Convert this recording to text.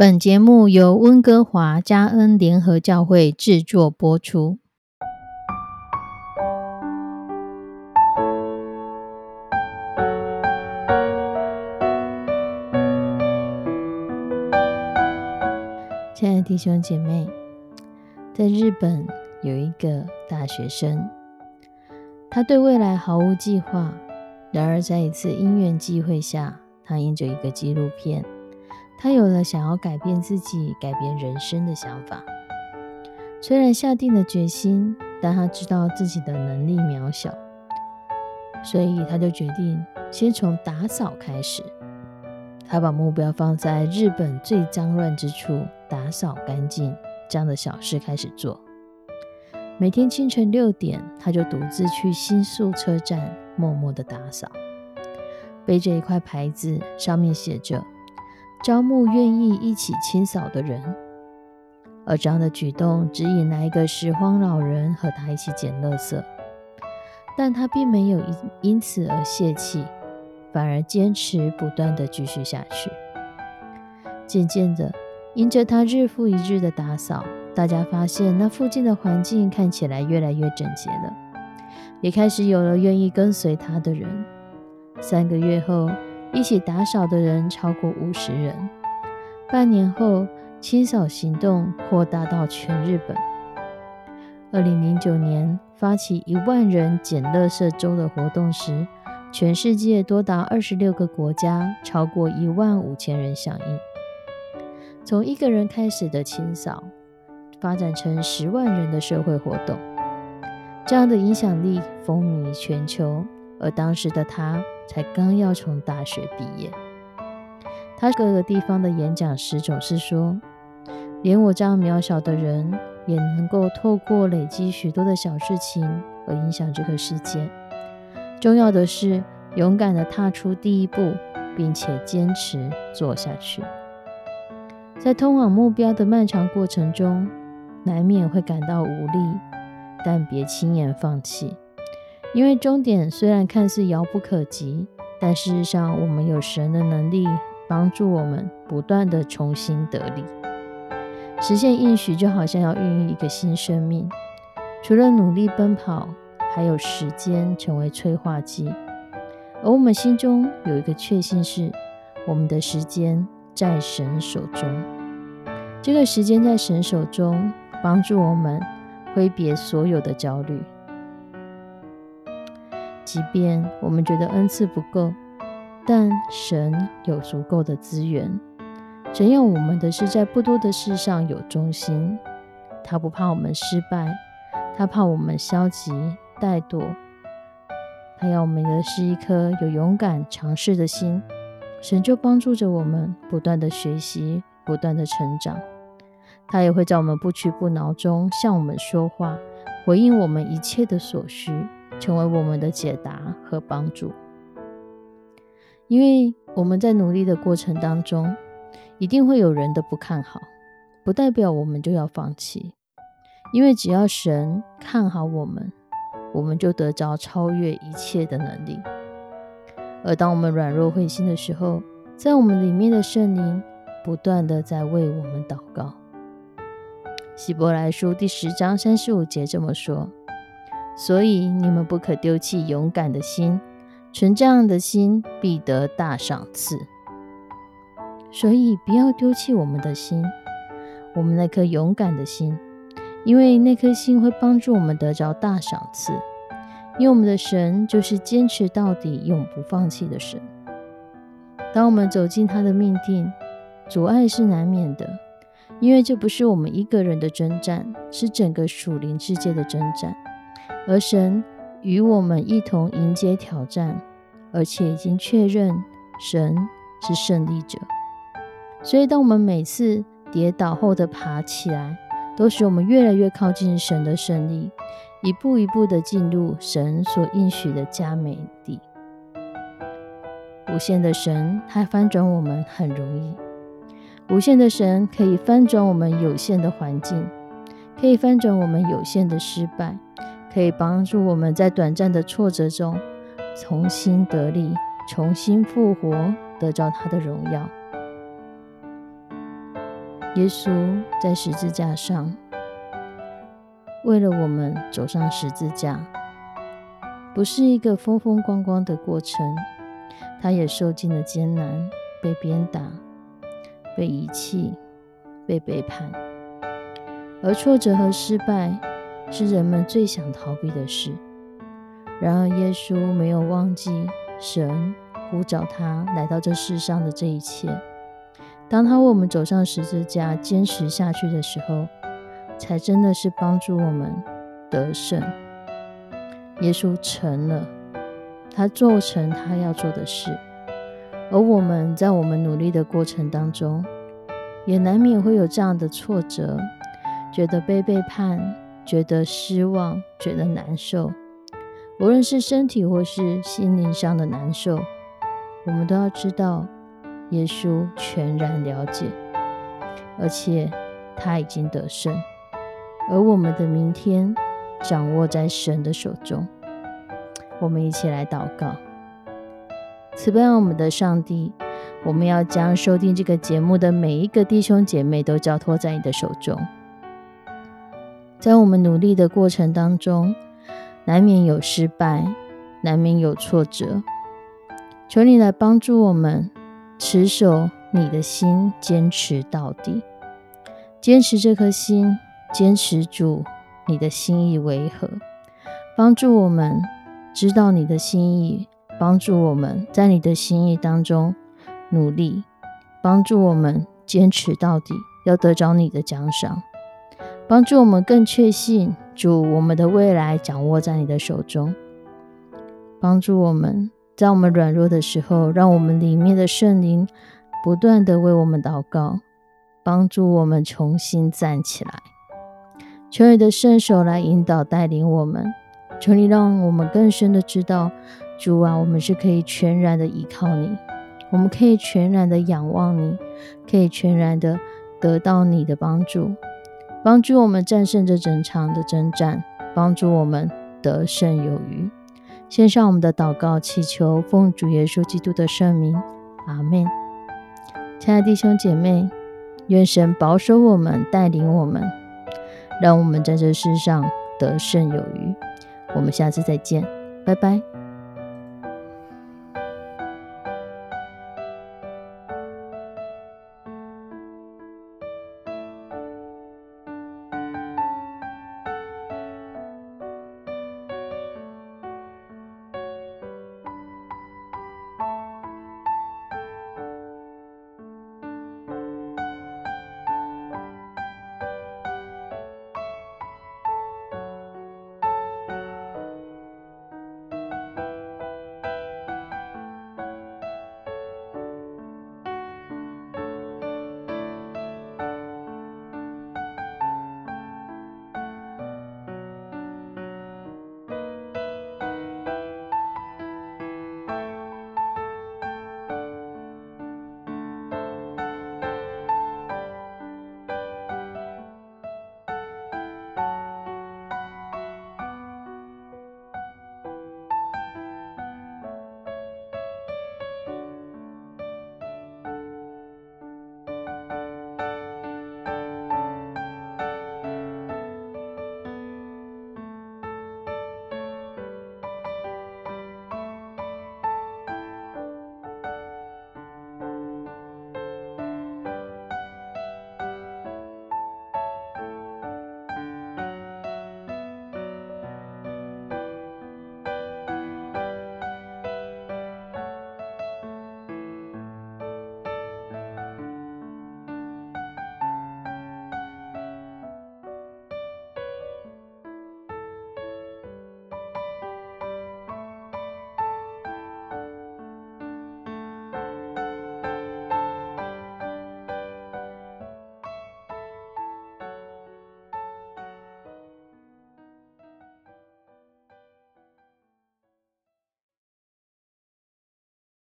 本节目由温哥华加恩联合教会制作播出。亲爱的弟兄姐妹，在日本有一个大学生，他对未来毫无计划。然而，在一次因缘际会下，他因着一个纪录片。他有了想要改变自己、改变人生的想法。虽然下定了决心，但他知道自己的能力渺小，所以他就决定先从打扫开始。他把目标放在日本最脏乱之处打扫干净这样的小事开始做。每天清晨六点，他就独自去新宿车站默默的打扫，背着一块牌子，上面写着。招募愿意一起清扫的人，而这样的举动只引来一个拾荒老人和他一起捡垃圾，但他并没有因因此而泄气，反而坚持不断的继续下去。渐渐的，因着他日复一日的打扫，大家发现那附近的环境看起来越来越整洁了，也开始有了愿意跟随他的人。三个月后。一起打扫的人超过五十人。半年后，清扫行动扩大到全日本。二零零九年发起一万人捡垃圾周的活动时，全世界多达二十六个国家，超过一万五千人响应。从一个人开始的清扫，发展成十万人的社会活动，这样的影响力风靡全球。而当时的他。才刚要从大学毕业，他各个地方的演讲时总是说：“连我这样渺小的人，也能够透过累积许多的小事情而影响这个世界。重要的是勇敢的踏出第一步，并且坚持做下去。在通往目标的漫长过程中，难免会感到无力，但别轻言放弃。”因为终点虽然看似遥不可及，但事实上，我们有神的能力帮助我们不断的重新得力，实现应许，就好像要孕育一个新生命。除了努力奔跑，还有时间成为催化剂。而我们心中有一个确信是，我们的时间在神手中。这个时间在神手中，帮助我们挥别所有的焦虑。即便我们觉得恩赐不够，但神有足够的资源。神要我们的是在不多的事上有忠心，他不怕我们失败，他怕我们消极怠惰。他要我们的是一颗有勇敢尝试的心。神就帮助着我们不断的学习，不断的成长。他也会在我们不屈不挠中向我们说话，回应我们一切的所需。成为我们的解答和帮助，因为我们在努力的过程当中，一定会有人的不看好，不代表我们就要放弃。因为只要神看好我们，我们就得着超越一切的能力。而当我们软弱灰心的时候，在我们里面的圣灵不断的在为我们祷告。希伯来书第十章三十五节这么说。所以你们不可丢弃勇敢的心，存这样的心必得大赏赐。所以不要丢弃我们的心，我们那颗勇敢的心，因为那颗心会帮助我们得着大赏赐。因为我们的神就是坚持到底、永不放弃的神。当我们走进他的命定，阻碍是难免的，因为这不是我们一个人的征战，是整个属灵世界的征战。而神与我们一同迎接挑战，而且已经确认神是胜利者。所以，当我们每次跌倒后的爬起来，都使我们越来越靠近神的胜利，一步一步的进入神所应许的佳美地。无限的神，他翻转我们很容易；无限的神可以翻转我们有限的环境，可以翻转我们有限的失败。可以帮助我们在短暂的挫折中重新得力、重新复活，得着他的荣耀。耶稣在十字架上，为了我们走上十字架，不是一个风风光光的过程，他也受尽了艰难，被鞭打，被遗弃，被背叛，而挫折和失败是人们最想逃避的事。然而，耶稣没有忘记神呼召他来到这世上的这一切。当他为我们走上十字架，坚持下去的时候，才真的是帮助我们得胜。耶稣成了，他做成他要做的事，而我们在我们努力的过程当中，也难免会有这样的挫折，觉得被背叛，觉得失望，觉得难受。无论是身体或是心灵上的难受，我们都要知道。耶稣全然了解，而且他已经得胜，而我们的明天掌握在神的手中。我们一起来祷告：慈悲我们的上帝，我们要将收听这个节目的每一个弟兄姐妹都交托在你的手中。在我们努力的过程当中，难免有失败，难免有挫折，求你来帮助我们。持守你的心，坚持到底。坚持这颗心，坚持住你的心意为何？帮助我们知道你的心意，帮助我们在你的心意当中努力，帮助我们坚持到底，要得着你的奖赏。帮助我们更确信主，我们的未来掌握在你的手中。帮助我们。在我们软弱的时候，让我们里面的圣灵不断的为我们祷告，帮助我们重新站起来。求你的圣手来引导带领我们，求你让我们更深的知道，主啊，我们是可以全然的依靠你，我们可以全然的仰望你，可以全然的得到你的帮助，帮助我们战胜这整场的征战，帮助我们得胜有余。献上我们的祷告，祈求奉主耶稣基督的圣名，阿门。亲爱的弟兄姐妹，愿神保守我们，带领我们，让我们在这世上得胜有余。我们下次再见，拜拜。